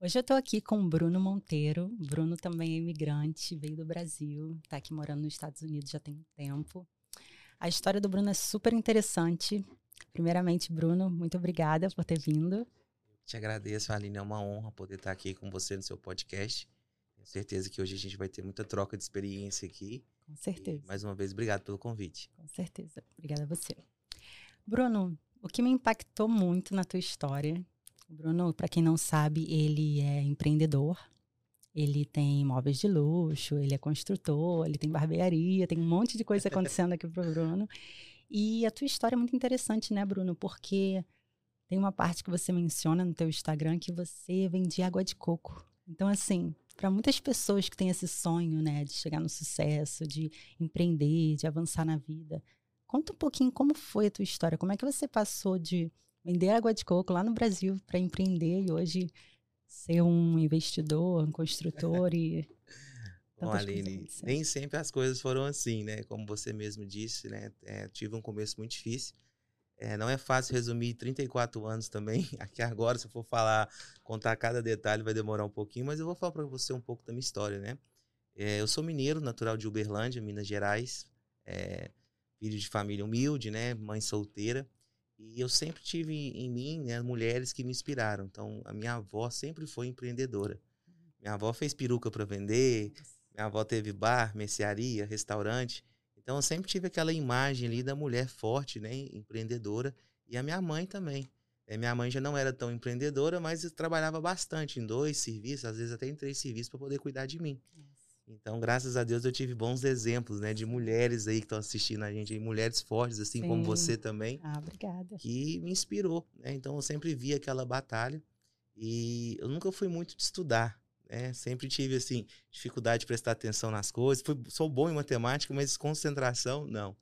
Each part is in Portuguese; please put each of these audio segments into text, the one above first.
Hoje eu estou aqui com o Bruno Monteiro. Bruno também é imigrante, veio do Brasil, está aqui morando nos Estados Unidos já tem um tempo. A história do Bruno é super interessante. Primeiramente, Bruno, muito obrigada por ter vindo. Te agradeço, Aline. É uma honra poder estar aqui com você no seu podcast. Tenho certeza que hoje a gente vai ter muita troca de experiência aqui. Com certeza. E, mais uma vez, obrigado pelo convite. Com certeza. Obrigada a você. Bruno, o que me impactou muito na tua história o Bruno, para quem não sabe, ele é empreendedor. Ele tem imóveis de luxo, ele é construtor, ele tem barbearia, tem um monte de coisa acontecendo aqui pro Bruno. E a tua história é muito interessante, né, Bruno? Porque tem uma parte que você menciona no teu Instagram que você vende água de coco. Então, assim, para muitas pessoas que têm esse sonho, né, de chegar no sucesso, de empreender, de avançar na vida, conta um pouquinho como foi a tua história, como é que você passou de vender água de coco lá no Brasil para empreender e hoje ser um investidor, um construtor e. Bom, Aline, nem sempre as coisas foram assim, né? Como você mesmo disse, né? É, tive um começo muito difícil. É, não é fácil resumir 34 anos também. Aqui agora, se eu for falar, contar cada detalhe, vai demorar um pouquinho, mas eu vou falar para você um pouco da minha história, né? É, eu sou mineiro, natural de Uberlândia, Minas Gerais. É, filho de família humilde, né? Mãe solteira. E eu sempre tive em mim né, mulheres que me inspiraram. Então, a minha avó sempre foi empreendedora. Minha avó fez peruca para vender, minha avó teve bar, mercearia, restaurante. Então, eu sempre tive aquela imagem ali da mulher forte, né, empreendedora. E a minha mãe também. É, minha mãe já não era tão empreendedora, mas trabalhava bastante em dois serviços, às vezes até em três serviços, para poder cuidar de mim. Então, graças a Deus, eu tive bons exemplos, né, de mulheres aí que estão assistindo a gente, mulheres fortes, assim Sim. como você também. Ah, obrigada. Que me inspirou, né? Então, eu sempre vi aquela batalha e eu nunca fui muito de estudar, né? Sempre tive, assim, dificuldade de prestar atenção nas coisas. Fui, sou bom em matemática, mas concentração, não.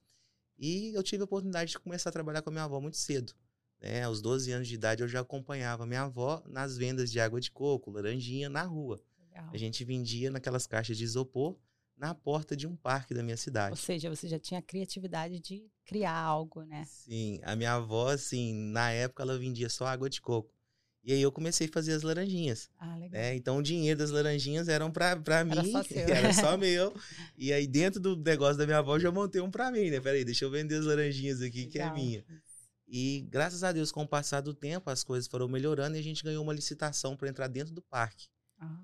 E eu tive a oportunidade de começar a trabalhar com a minha avó muito cedo. Né? Aos 12 anos de idade, eu já acompanhava minha avó nas vendas de água de coco, laranjinha, na rua. Legal. A gente vendia naquelas caixas de isopor na porta de um parque da minha cidade. Ou seja, você já tinha a criatividade de criar algo, né? Sim, a minha avó, assim, na época ela vendia só água de coco. E aí eu comecei a fazer as laranjinhas. Ah, legal. Né? Então o dinheiro das laranjinhas eram pra, pra era mim, só seu. era só meu. E aí dentro do negócio da minha avó eu já montei um pra mim, né? Peraí, deixa eu vender as laranjinhas aqui legal. que é minha. E graças a Deus, com o passar do tempo, as coisas foram melhorando e a gente ganhou uma licitação para entrar dentro do parque. Ah.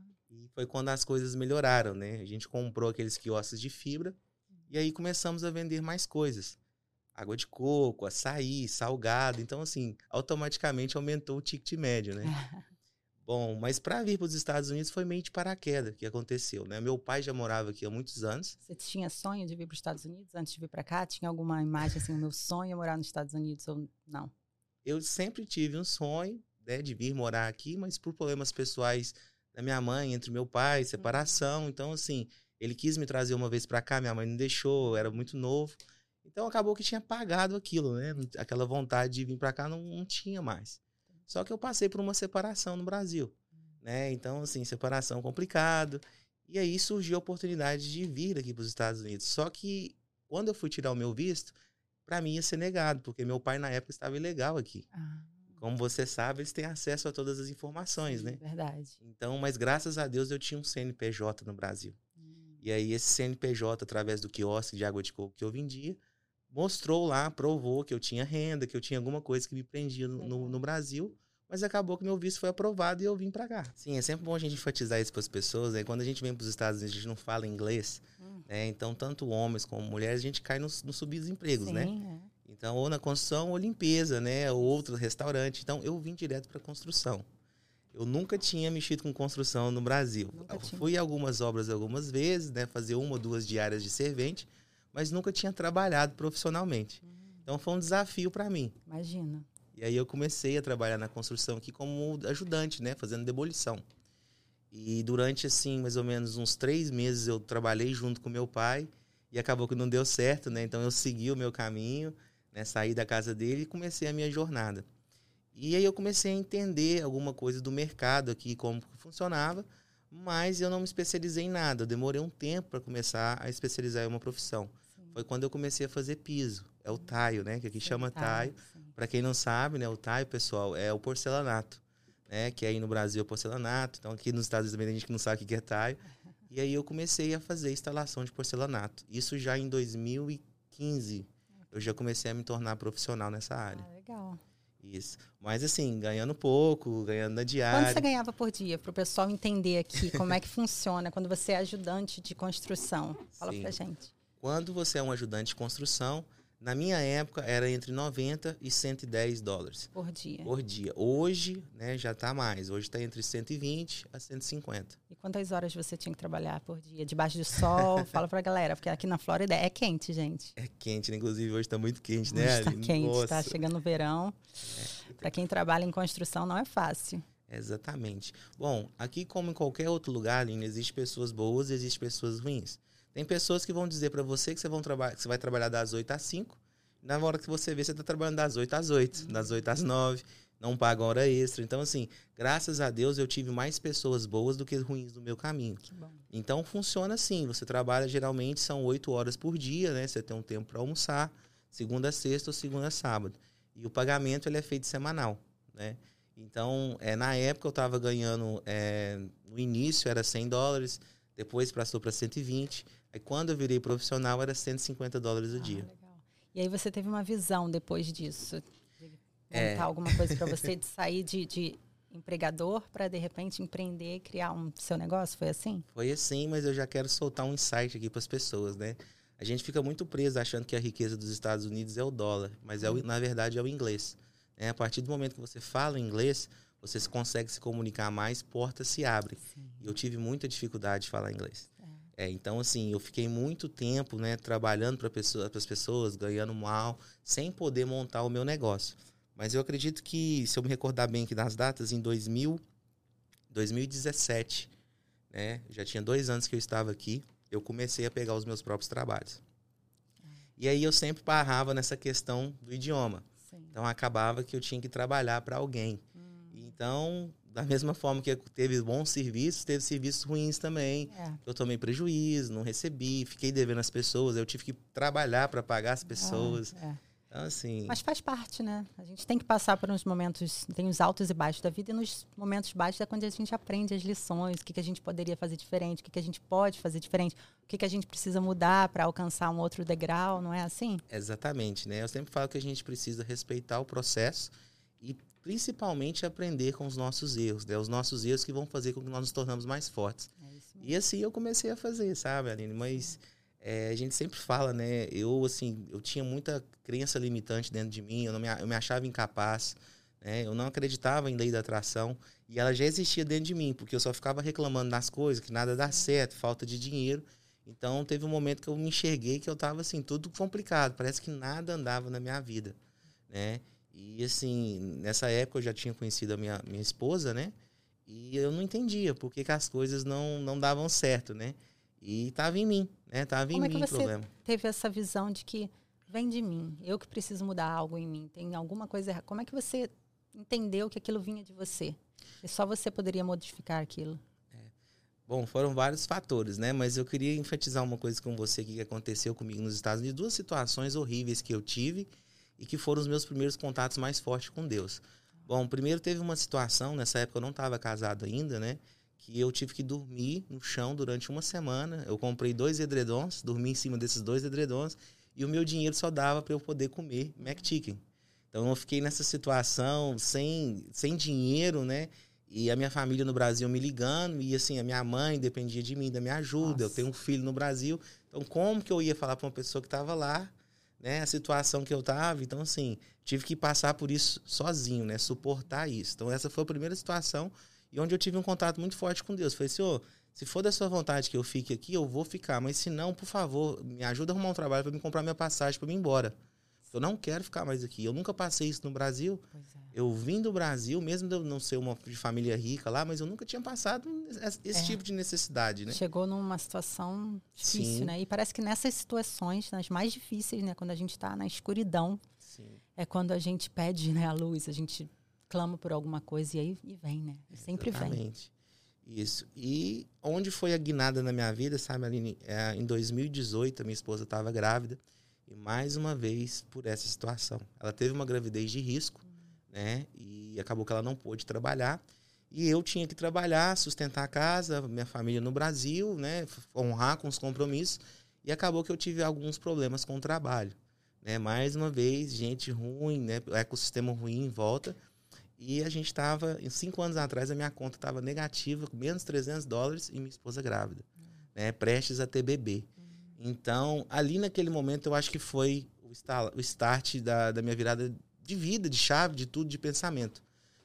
Foi quando as coisas melhoraram, né? A gente comprou aqueles quiosques de fibra e aí começamos a vender mais coisas. Água de coco, açaí, salgado. Então, assim, automaticamente aumentou o ticket médio, né? Bom, mas para vir para os Estados Unidos foi meio de paraquedas que aconteceu, né? Meu pai já morava aqui há muitos anos. Você tinha sonho de vir para os Estados Unidos antes de vir para cá? Tinha alguma imagem assim, o meu sonho é morar nos Estados Unidos ou não? Eu sempre tive um sonho, né, de vir morar aqui, mas por problemas pessoais da minha mãe, entre meu pai, separação. Então, assim, ele quis me trazer uma vez para cá, minha mãe não deixou, era muito novo. Então, acabou que tinha pagado aquilo, né? Aquela vontade de vir para cá não, não, tinha mais. Só que eu passei por uma separação no Brasil, né? Então, assim, separação complicado. E aí surgiu a oportunidade de vir aqui para os Estados Unidos. Só que quando eu fui tirar o meu visto, para mim ia ser negado, porque meu pai na época estava ilegal aqui. Ah. Como você sabe, eles têm acesso a todas as informações, Sim, né? Verdade. Então, mas graças a Deus eu tinha um CNPJ no Brasil. Hum. E aí esse CNPJ, através do quiosque de água de coco que eu vendia, mostrou lá, provou que eu tinha renda, que eu tinha alguma coisa que me prendia no, no, no Brasil. Mas acabou que meu visto foi aprovado e eu vim para cá. Sim, é sempre bom a gente enfatizar isso para as pessoas. Né? Quando a gente vem para os Estados Unidos, a gente não fala inglês. Hum. Né? Então, tanto homens como mulheres, a gente cai nos, nos subempregos, Sim, né? É. Então, ou na construção ou limpeza, né? Ou outro restaurante. Então, eu vim direto para construção. Eu nunca tinha mexido com construção no Brasil. Fui algumas obras algumas vezes, né? Fazer uma ou duas diárias de servente, mas nunca tinha trabalhado profissionalmente. Então, foi um desafio para mim. Imagina. E aí eu comecei a trabalhar na construção aqui como ajudante, né? Fazendo demolição. E durante, assim, mais ou menos uns três meses eu trabalhei junto com meu pai e acabou que não deu certo, né? Então eu segui o meu caminho, né? Saí da casa dele e comecei a minha jornada. E aí eu comecei a entender alguma coisa do mercado aqui, como funcionava, mas eu não me especializei em nada. Eu demorei um tempo para começar a especializar em uma profissão. Sim. Foi quando eu comecei a fazer piso. É o taio, né? Que aqui Sim, chama taio. Para quem não sabe, né, o taio, pessoal, é o porcelanato. né? Que aí no Brasil é porcelanato. Então aqui nos Estados Unidos também tem gente que não sabe o que é taio. E aí eu comecei a fazer instalação de porcelanato. Isso já em 2015. Eu já comecei a me tornar profissional nessa área. Ah, legal. Isso. Mas assim, ganhando pouco, ganhando na diária. Quanto você ganhava por dia? Para o pessoal entender aqui como é que funciona quando você é ajudante de construção. Fala Sim. pra gente. Quando você é um ajudante de construção, na minha época era entre 90 e 110 dólares. Por dia. Por dia. Hoje, né, já está mais. Hoje está entre 120 a 150. E quantas horas você tinha que trabalhar por dia? Debaixo do sol? Fala pra galera, porque aqui na Flórida é quente, gente. É quente, né? Inclusive hoje está muito quente, né? Está quente, está chegando o verão. É. Para quem trabalha em construção não é fácil. Exatamente. Bom, aqui como em qualquer outro lugar, Aline, existe pessoas boas e existe pessoas ruins. Tem pessoas que vão dizer para você que você, vão que você vai trabalhar das 8 às 5. Na hora que você vê, você está trabalhando das 8 às 8, das 8 às 9, não paga hora extra. Então, assim, graças a Deus eu tive mais pessoas boas do que ruins no meu caminho. Então, funciona assim: você trabalha geralmente, são 8 horas por dia, né? Você tem um tempo para almoçar, segunda a sexta ou segunda a sábado. E o pagamento ele é feito semanal, né? Então, é, na época eu estava ganhando, é, no início era 100 dólares, depois passou para 120, Aí quando eu virei profissional era 150 dólares o ah, dia. Legal. E aí você teve uma visão depois disso? De é. alguma coisa para você de sair de, de empregador para de repente empreender, criar um seu negócio? Foi assim? Foi assim, mas eu já quero soltar um insight aqui para as pessoas, né? A gente fica muito preso achando que a riqueza dos Estados Unidos é o dólar, mas é o, na verdade é o inglês. Né? A partir do momento que você fala inglês, você consegue se comunicar mais, portas se abrem. E eu tive muita dificuldade de falar inglês. É, então, assim, eu fiquei muito tempo né, trabalhando para pessoa, as pessoas, ganhando mal, sem poder montar o meu negócio. Mas eu acredito que, se eu me recordar bem aqui das datas, em 2000, 2017, né, já tinha dois anos que eu estava aqui, eu comecei a pegar os meus próprios trabalhos. E aí eu sempre parava nessa questão do idioma. Sim. Então acabava que eu tinha que trabalhar para alguém. Hum. Então da mesma forma que teve bons serviços, teve serviços ruins também. É. Eu tomei prejuízo, não recebi, fiquei devendo as pessoas, eu tive que trabalhar para pagar as pessoas. É, é. Então, assim... Mas faz parte, né? A gente tem que passar por uns momentos, tem os altos e baixos da vida, e nos momentos baixos é quando a gente aprende as lições, o que, que a gente poderia fazer diferente, o que, que a gente pode fazer diferente, o que, que a gente precisa mudar para alcançar um outro degrau, não é assim? Exatamente, né? Eu sempre falo que a gente precisa respeitar o processo principalmente aprender com os nossos erros, né? Os nossos erros que vão fazer com que nós nos tornamos mais fortes. É e assim eu comecei a fazer, sabe, Aline? Mas é, a gente sempre fala, né? Eu, assim, eu tinha muita crença limitante dentro de mim, eu, não me, eu me achava incapaz, né? Eu não acreditava em lei da atração e ela já existia dentro de mim, porque eu só ficava reclamando das coisas, que nada dá certo, falta de dinheiro. Então, teve um momento que eu me enxerguei que eu estava assim, tudo complicado, parece que nada andava na minha vida, né? E assim, nessa época eu já tinha conhecido a minha, minha esposa, né? E eu não entendia por que, que as coisas não, não davam certo, né? E estava em mim, né? Tava Como em é mim o problema. Teve essa visão de que vem de mim, eu que preciso mudar algo em mim, tem alguma coisa errada. Como é que você entendeu que aquilo vinha de você? E só você poderia modificar aquilo? É. Bom, foram vários fatores, né? Mas eu queria enfatizar uma coisa com você que aconteceu comigo nos Estados Unidos, duas situações horríveis que eu tive e que foram os meus primeiros contatos mais fortes com Deus. Bom, primeiro teve uma situação, nessa época eu não estava casado ainda, né? Que eu tive que dormir no chão durante uma semana. Eu comprei dois edredons, dormi em cima desses dois edredons e o meu dinheiro só dava para eu poder comer McChicken. Então eu fiquei nessa situação sem, sem dinheiro, né? E a minha família no Brasil me ligando, e assim, a minha mãe dependia de mim, da minha ajuda. Nossa. Eu tenho um filho no Brasil. Então, como que eu ia falar para uma pessoa que estava lá né, a situação que eu tava. Então, assim, tive que passar por isso sozinho, né? Suportar isso. Então, essa foi a primeira situação e onde eu tive um contato muito forte com Deus. Falei, Senhor, se for da sua vontade que eu fique aqui, eu vou ficar. Mas se não, por favor, me ajuda a arrumar um trabalho para me comprar minha passagem para ir embora. Eu não quero ficar mais aqui. Eu nunca passei isso no Brasil. É. Eu vim do Brasil, mesmo de eu não ser uma de família rica lá, mas eu nunca tinha passado esse é. tipo de necessidade, né? Chegou numa situação difícil, Sim. né? E parece que nessas situações, nas mais difíceis, né? Quando a gente está na escuridão, Sim. é quando a gente pede né, a luz, a gente clama por alguma coisa e aí e vem, né? E sempre Exatamente. vem. Isso. E onde foi a guinada na minha vida, sabe, Aline? É, em 2018, a minha esposa estava grávida. E mais uma vez por essa situação. Ela teve uma gravidez de risco, né? E acabou que ela não pôde trabalhar. E eu tinha que trabalhar, sustentar a casa, minha família no Brasil, né? Honrar com os compromissos. E acabou que eu tive alguns problemas com o trabalho. Né? Mais uma vez, gente ruim, né? ecossistema ruim em volta. E a gente estava, cinco anos atrás, a minha conta estava negativa, com menos 300 dólares e minha esposa grávida, uhum. né? prestes a ter bebê. Uhum. Então, ali naquele momento, eu acho que foi o start da, da minha virada de vida, de chave, de tudo, de pensamento.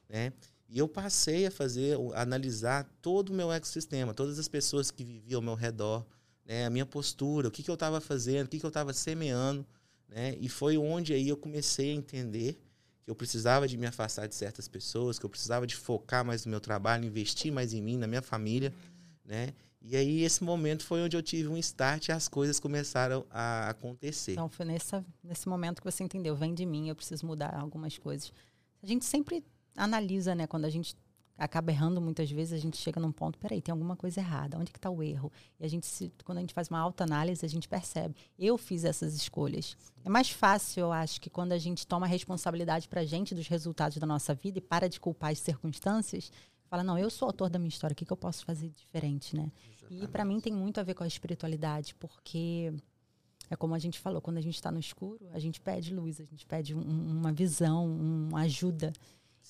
Né? E eu passei a fazer, a analisar todo o meu ecossistema, todas as pessoas que viviam ao meu redor, né? a minha postura, o que, que eu estava fazendo, o que, que eu estava semeando. Né? E foi onde aí eu comecei a entender que eu precisava de me afastar de certas pessoas, que eu precisava de focar mais no meu trabalho, investir mais em mim, na minha família, né? E aí esse momento foi onde eu tive um start e as coisas começaram a acontecer. Então foi nessa, nesse momento que você entendeu, vem de mim, eu preciso mudar algumas coisas. A gente sempre analisa, né, quando a gente acaba errando muitas vezes, a gente chega num ponto, peraí, tem alguma coisa errada, onde que está o erro? E a gente, se, quando a gente faz uma autoanálise, a gente percebe, eu fiz essas escolhas. É mais fácil, eu acho, que quando a gente toma responsabilidade para a gente dos resultados da nossa vida e para de culpar as circunstâncias, fala, não, eu sou autor da minha história, o que, que eu posso fazer diferente, né? Exatamente. E para mim tem muito a ver com a espiritualidade, porque é como a gente falou, quando a gente está no escuro, a gente pede luz, a gente pede um, uma visão, uma ajuda.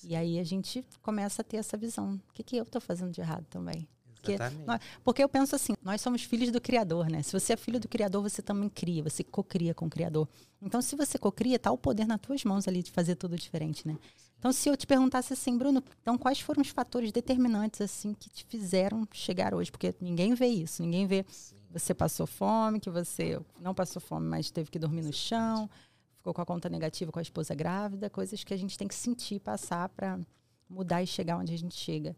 E aí a gente começa a ter essa visão. O que, que eu estou fazendo de errado também? Porque, nós, porque eu penso assim, nós somos filhos do Criador, né? Se você é filho do Criador, você também cria, você cocria com o Criador. Então, se você cocria, está o poder nas tuas mãos ali de fazer tudo diferente, né? Então, se eu te perguntasse assim, Bruno, então quais foram os fatores determinantes assim que te fizeram chegar hoje? Porque ninguém vê isso, ninguém vê. Sim. Você passou fome, que você não passou fome, mas teve que dormir no chão ficou com a conta negativa com a esposa grávida, coisas que a gente tem que sentir, passar para mudar e chegar onde a gente chega.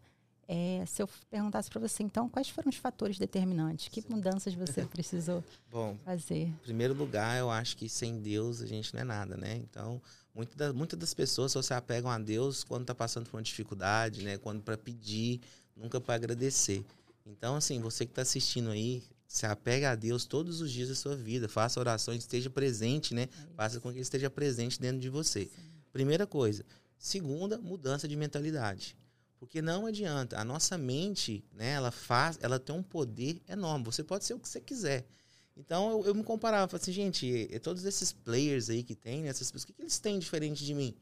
É, se eu perguntasse para você, então, quais foram os fatores determinantes? Que mudanças você precisou Bom, fazer? Em primeiro lugar, eu acho que sem Deus a gente não é nada, né? Então, muitas das, muitas das pessoas só se apegam a Deus quando está passando por uma dificuldade, né? Quando para pedir, nunca para agradecer. Então, assim, você que está assistindo aí, se apega a Deus todos os dias da sua vida. Faça orações, esteja presente, né? É Faça com que ele esteja presente dentro de você. Sim. Primeira coisa. Segunda, mudança de mentalidade. Porque não adianta. A nossa mente, né, ela faz, ela tem um poder enorme. Você pode ser o que você quiser. Então eu, eu me comparava, falei assim, gente, todos esses players aí que tem, né, essas pessoas, o que, que eles têm diferente de mim?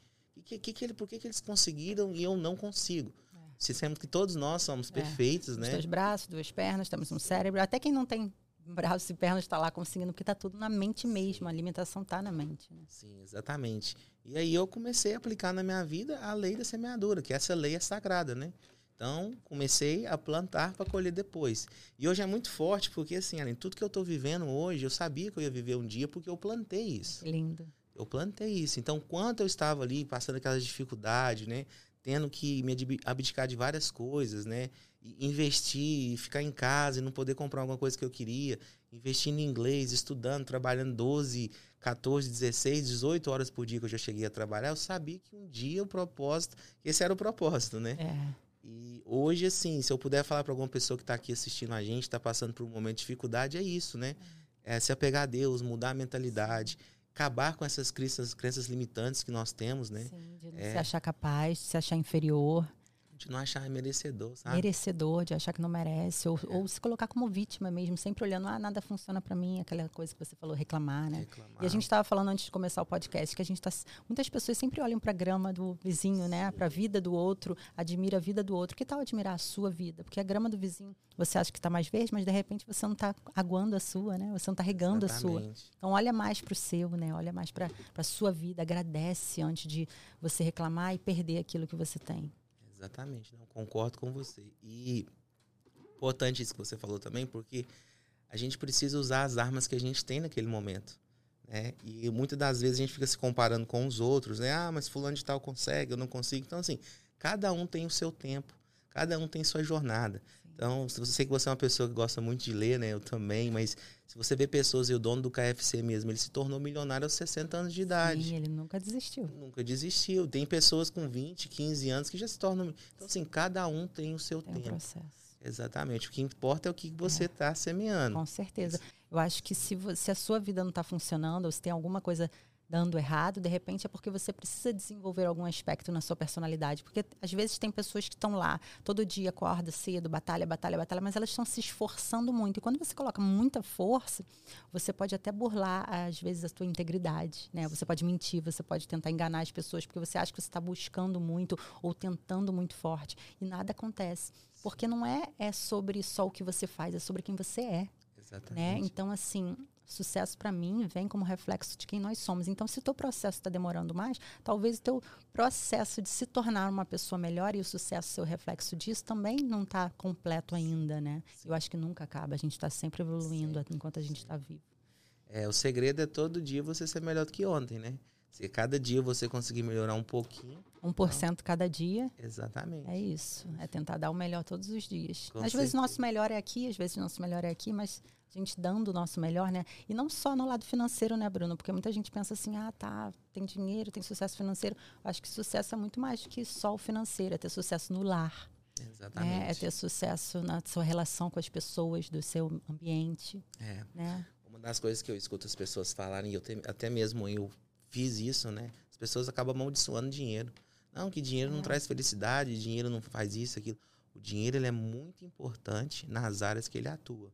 Que, que, que, ele, por que, que eles conseguiram e eu não consigo? se que todos nós somos é. perfeitos, né? Dois braços, duas pernas, temos um cérebro. Até quem não tem braços e pernas está lá conseguindo, porque está tudo na mente mesmo. A alimentação está na mente. Né? Sim, exatamente. E aí eu comecei a aplicar na minha vida a lei da semeadura, que essa lei é sagrada, né? Então, comecei a plantar para colher depois. E hoje é muito forte, porque assim, além tudo que eu estou vivendo hoje, eu sabia que eu ia viver um dia porque eu plantei isso. Lindo. Eu plantei isso. Então, quando eu estava ali passando aquelas dificuldades, né? tendo que me abdicar de várias coisas, né? Investir, ficar em casa e não poder comprar alguma coisa que eu queria, investindo em inglês, estudando, trabalhando 12, 14, 16, 18 horas por dia que eu já cheguei a trabalhar, eu sabia que um dia o propósito, esse era o propósito, né? É. E hoje, assim, se eu puder falar para alguma pessoa que está aqui assistindo a gente, está passando por um momento de dificuldade, é isso, né? É, se apegar a Deus, mudar a mentalidade. Acabar com essas crenças, crenças limitantes que nós temos, né? Sim, de é. se achar capaz, de se achar inferior de não achar merecedor, sabe? Merecedor, de achar que não merece, ou, é. ou se colocar como vítima mesmo, sempre olhando, ah, nada funciona para mim, aquela coisa que você falou, reclamar, né? Reclamar. E a gente estava falando antes de começar o podcast que a gente tá, muitas pessoas sempre olham para a grama do vizinho, né? Para a vida do outro, admira a vida do outro. Que tal admirar a sua vida? Porque a grama do vizinho, você acha que está mais verde, mas de repente você não está aguando a sua, né? Você não está regando Exatamente. a sua. Então olha mais para o seu, né? Olha mais para a sua vida, agradece antes de você reclamar e perder aquilo que você tem. Exatamente, não concordo com você. E importante isso que você falou também, porque a gente precisa usar as armas que a gente tem naquele momento. Né? E muitas das vezes a gente fica se comparando com os outros, né? Ah, mas fulano de tal consegue, eu não consigo. Então, assim, cada um tem o seu tempo, cada um tem sua jornada. Então, se você sei que você é uma pessoa que gosta muito de ler, né? Eu também, mas se você vê pessoas, e o dono do KFC mesmo, ele se tornou milionário aos 60 anos de idade. Sim, ele nunca desistiu. Nunca desistiu. Tem pessoas com 20, 15 anos que já se tornam. Então, assim, cada um tem o seu tem tempo. Um processo. Exatamente. O que importa é o que você está é. Tá semeando. Com certeza. Eu acho que se, você, se a sua vida não está funcionando, ou se tem alguma coisa dando errado, de repente é porque você precisa desenvolver algum aspecto na sua personalidade. Porque às vezes tem pessoas que estão lá, todo dia acorda cedo, batalha, batalha, batalha, mas elas estão se esforçando muito. E quando você coloca muita força, você pode até burlar, às vezes, a sua integridade. Né? Você pode mentir, você pode tentar enganar as pessoas, porque você acha que você está buscando muito ou tentando muito forte. E nada acontece. Porque não é, é sobre só o que você faz, é sobre quem você é. Né? Exatamente. Né? Então, assim, Sucesso para mim vem como reflexo de quem nós somos. Então, se o teu processo está demorando mais, talvez o teu processo de se tornar uma pessoa melhor e o sucesso seu reflexo disso também não está completo ainda, né? Eu acho que nunca acaba. A gente está sempre evoluindo Sim. enquanto a gente está vivo. É, o segredo é todo dia você ser melhor do que ontem, né? Se cada dia você conseguir melhorar um pouquinho. 1% então, cada dia. Exatamente. É isso. É tentar dar o melhor todos os dias. Com às certeza. vezes o nosso melhor é aqui, às vezes o nosso melhor é aqui, mas a gente dando o nosso melhor, né? E não só no lado financeiro, né, Bruno? Porque muita gente pensa assim, ah, tá, tem dinheiro, tem sucesso financeiro. Eu acho que sucesso é muito mais do que só o financeiro, é ter sucesso no lar. Exatamente. Né? É ter sucesso na sua relação com as pessoas do seu ambiente. É. Né? Uma das coisas que eu escuto as pessoas falarem, eu te, até mesmo eu fiz isso, né? As pessoas acabam amaldiçoando dinheiro. Não, que dinheiro é. não traz felicidade, dinheiro não faz isso, aquilo. O dinheiro ele é muito importante nas áreas que ele atua.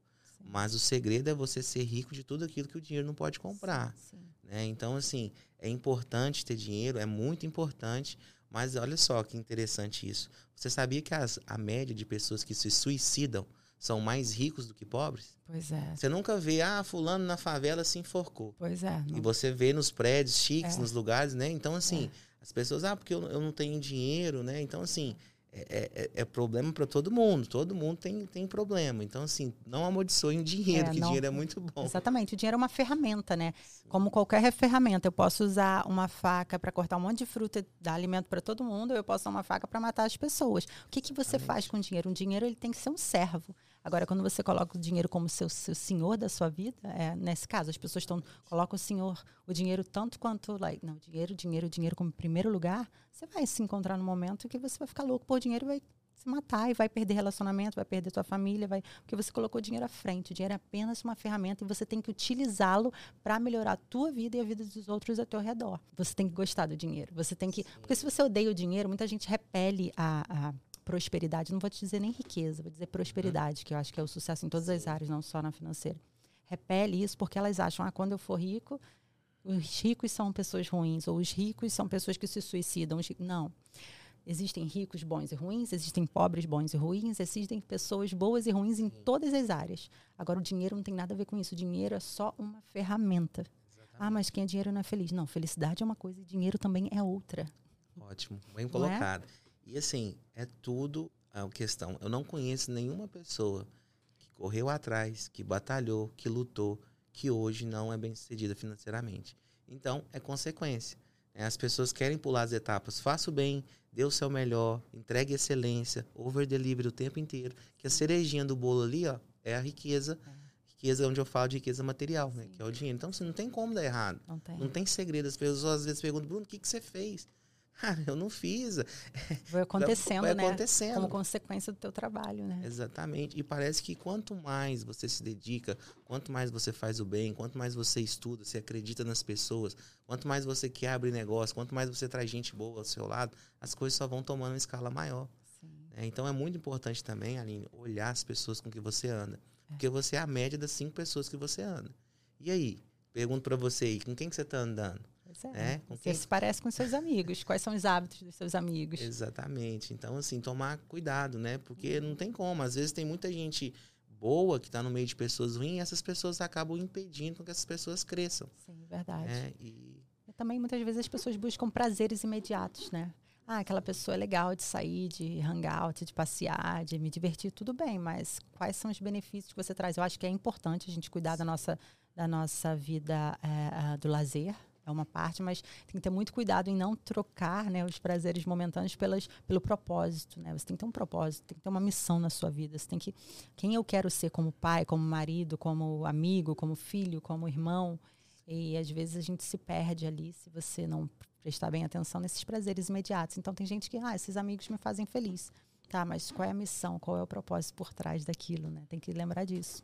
Mas o segredo é você ser rico de tudo aquilo que o dinheiro não pode comprar. Sim, sim. Né? Então, assim, é importante ter dinheiro, é muito importante. Mas olha só que interessante isso. Você sabia que as, a média de pessoas que se suicidam são mais ricos do que pobres? Pois é. Você nunca vê, ah, fulano na favela se enforcou. Pois é. Não. E você vê nos prédios chiques, é. nos lugares, né? Então, assim, é. as pessoas, ah, porque eu, eu não tenho dinheiro, né? Então, assim, é, é, é, problema para todo mundo. Todo mundo tem, tem problema. Então, assim, não amaldiçoem dinheiro, é, que não, dinheiro é muito bom. Exatamente. O dinheiro é uma ferramenta, né? Sim. Como qualquer ferramenta. Eu posso usar uma faca para cortar um monte de fruta e dar alimento para todo mundo, ou eu posso usar uma faca para matar as pessoas. O que, que você Exatamente. faz com o dinheiro? Um dinheiro ele tem que ser um servo. Agora, quando você coloca o dinheiro como seu, seu senhor da sua vida, é, nesse caso, as pessoas estão colocam o senhor, o dinheiro tanto quanto, like, não, dinheiro, dinheiro, dinheiro como primeiro lugar, você vai se encontrar no momento que você vai ficar louco por dinheiro e vai se matar e vai perder relacionamento, vai perder tua família, vai porque você colocou o dinheiro à frente. O dinheiro é apenas uma ferramenta e você tem que utilizá-lo para melhorar a tua vida e a vida dos outros ao teu redor. Você tem que gostar do dinheiro. Você tem que, porque se você odeia o dinheiro, muita gente repele a, a prosperidade, não vou te dizer nem riqueza, vou dizer prosperidade, que eu acho que é o sucesso em todas as áreas, não só na financeira. Repele isso porque elas acham, ah, quando eu for rico, os ricos são pessoas ruins, ou os ricos são pessoas que se suicidam. Não. Existem ricos bons e ruins, existem pobres bons e ruins, existem pessoas boas e ruins em todas as áreas. Agora, o dinheiro não tem nada a ver com isso. O dinheiro é só uma ferramenta. Exatamente. Ah, mas quem é dinheiro não é feliz. Não, felicidade é uma coisa e dinheiro também é outra. Ótimo, bem colocado. É? E assim, é tudo a questão. Eu não conheço nenhuma pessoa que correu atrás, que batalhou, que lutou, que hoje não é bem sucedida financeiramente. Então, é consequência. Né? As pessoas querem pular as etapas. Faça o bem, dê o seu melhor, entregue excelência, over delivery o tempo inteiro. Que a cerejinha do bolo ali, ó, é a riqueza. É. Riqueza onde eu falo de riqueza material, né? Que é o dinheiro. Então, assim, não tem como dar errado. Não tem. Não tem segredo. As pessoas às vezes perguntam, Bruno, o que, que você fez? Cara, eu não fiz. Vai acontecendo, Vai né? acontecendo. Como consequência do teu trabalho, né? Exatamente. E parece que quanto mais você se dedica, quanto mais você faz o bem, quanto mais você estuda, você acredita nas pessoas, quanto mais você quer abrir negócio, quanto mais você traz gente boa ao seu lado, as coisas só vão tomando uma escala maior. É, então é muito importante também, Aline, olhar as pessoas com que você anda. É. Porque você é a média das cinco pessoas que você anda. E aí? Pergunto para você aí, com quem que você está andando? Pois é. Com quem... Você se parece com seus amigos. Quais são os hábitos dos seus amigos? Exatamente. Então, assim, tomar cuidado, né? Porque não tem como. Às vezes tem muita gente boa que está no meio de pessoas ruins e essas pessoas acabam impedindo que essas pessoas cresçam. Sim, verdade. É, e... e também muitas vezes as pessoas buscam prazeres imediatos, né? Ah, aquela pessoa é legal de sair, de hangout, de passear, de me divertir, tudo bem, mas quais são os benefícios que você traz? Eu acho que é importante a gente cuidar da nossa, da nossa vida é, do lazer, é uma parte, mas tem que ter muito cuidado em não trocar né, os prazeres momentâneos pelas, pelo propósito. Né? Você tem que ter um propósito, tem que ter uma missão na sua vida. Você tem que. Quem eu quero ser como pai, como marido, como amigo, como filho, como irmão. E às vezes a gente se perde ali se você não prestar bem atenção nesses prazeres imediatos. Então tem gente que, ah, esses amigos me fazem feliz. Tá, mas qual é a missão? Qual é o propósito por trás daquilo, né? Tem que lembrar disso.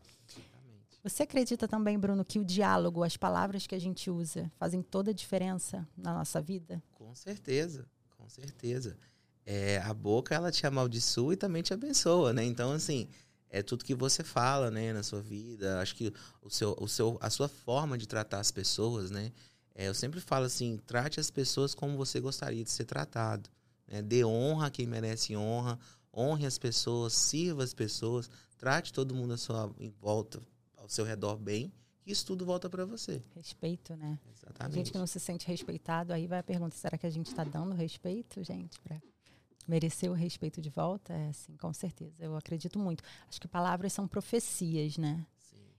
Você acredita também, Bruno, que o diálogo, as palavras que a gente usa, fazem toda a diferença na nossa vida? Com certeza, com certeza. É, a boca, ela te amaldiçoa e também te abençoa, né? Então, assim, é tudo que você fala, né, na sua vida. Acho que o seu, o seu, a sua forma de tratar as pessoas, né? É, eu sempre falo assim, trate as pessoas como você gostaria de ser tratado. Né? Dê honra a quem merece honra, honre as pessoas, sirva as pessoas, trate todo mundo à sua em volta, ao seu redor bem, que isso tudo volta para você. Respeito, né? Exatamente. A gente que não se sente respeitado, aí vai a pergunta: será que a gente está dando respeito, gente, para merecer o respeito de volta? É, sim, com certeza. Eu acredito muito. Acho que palavras são profecias, né?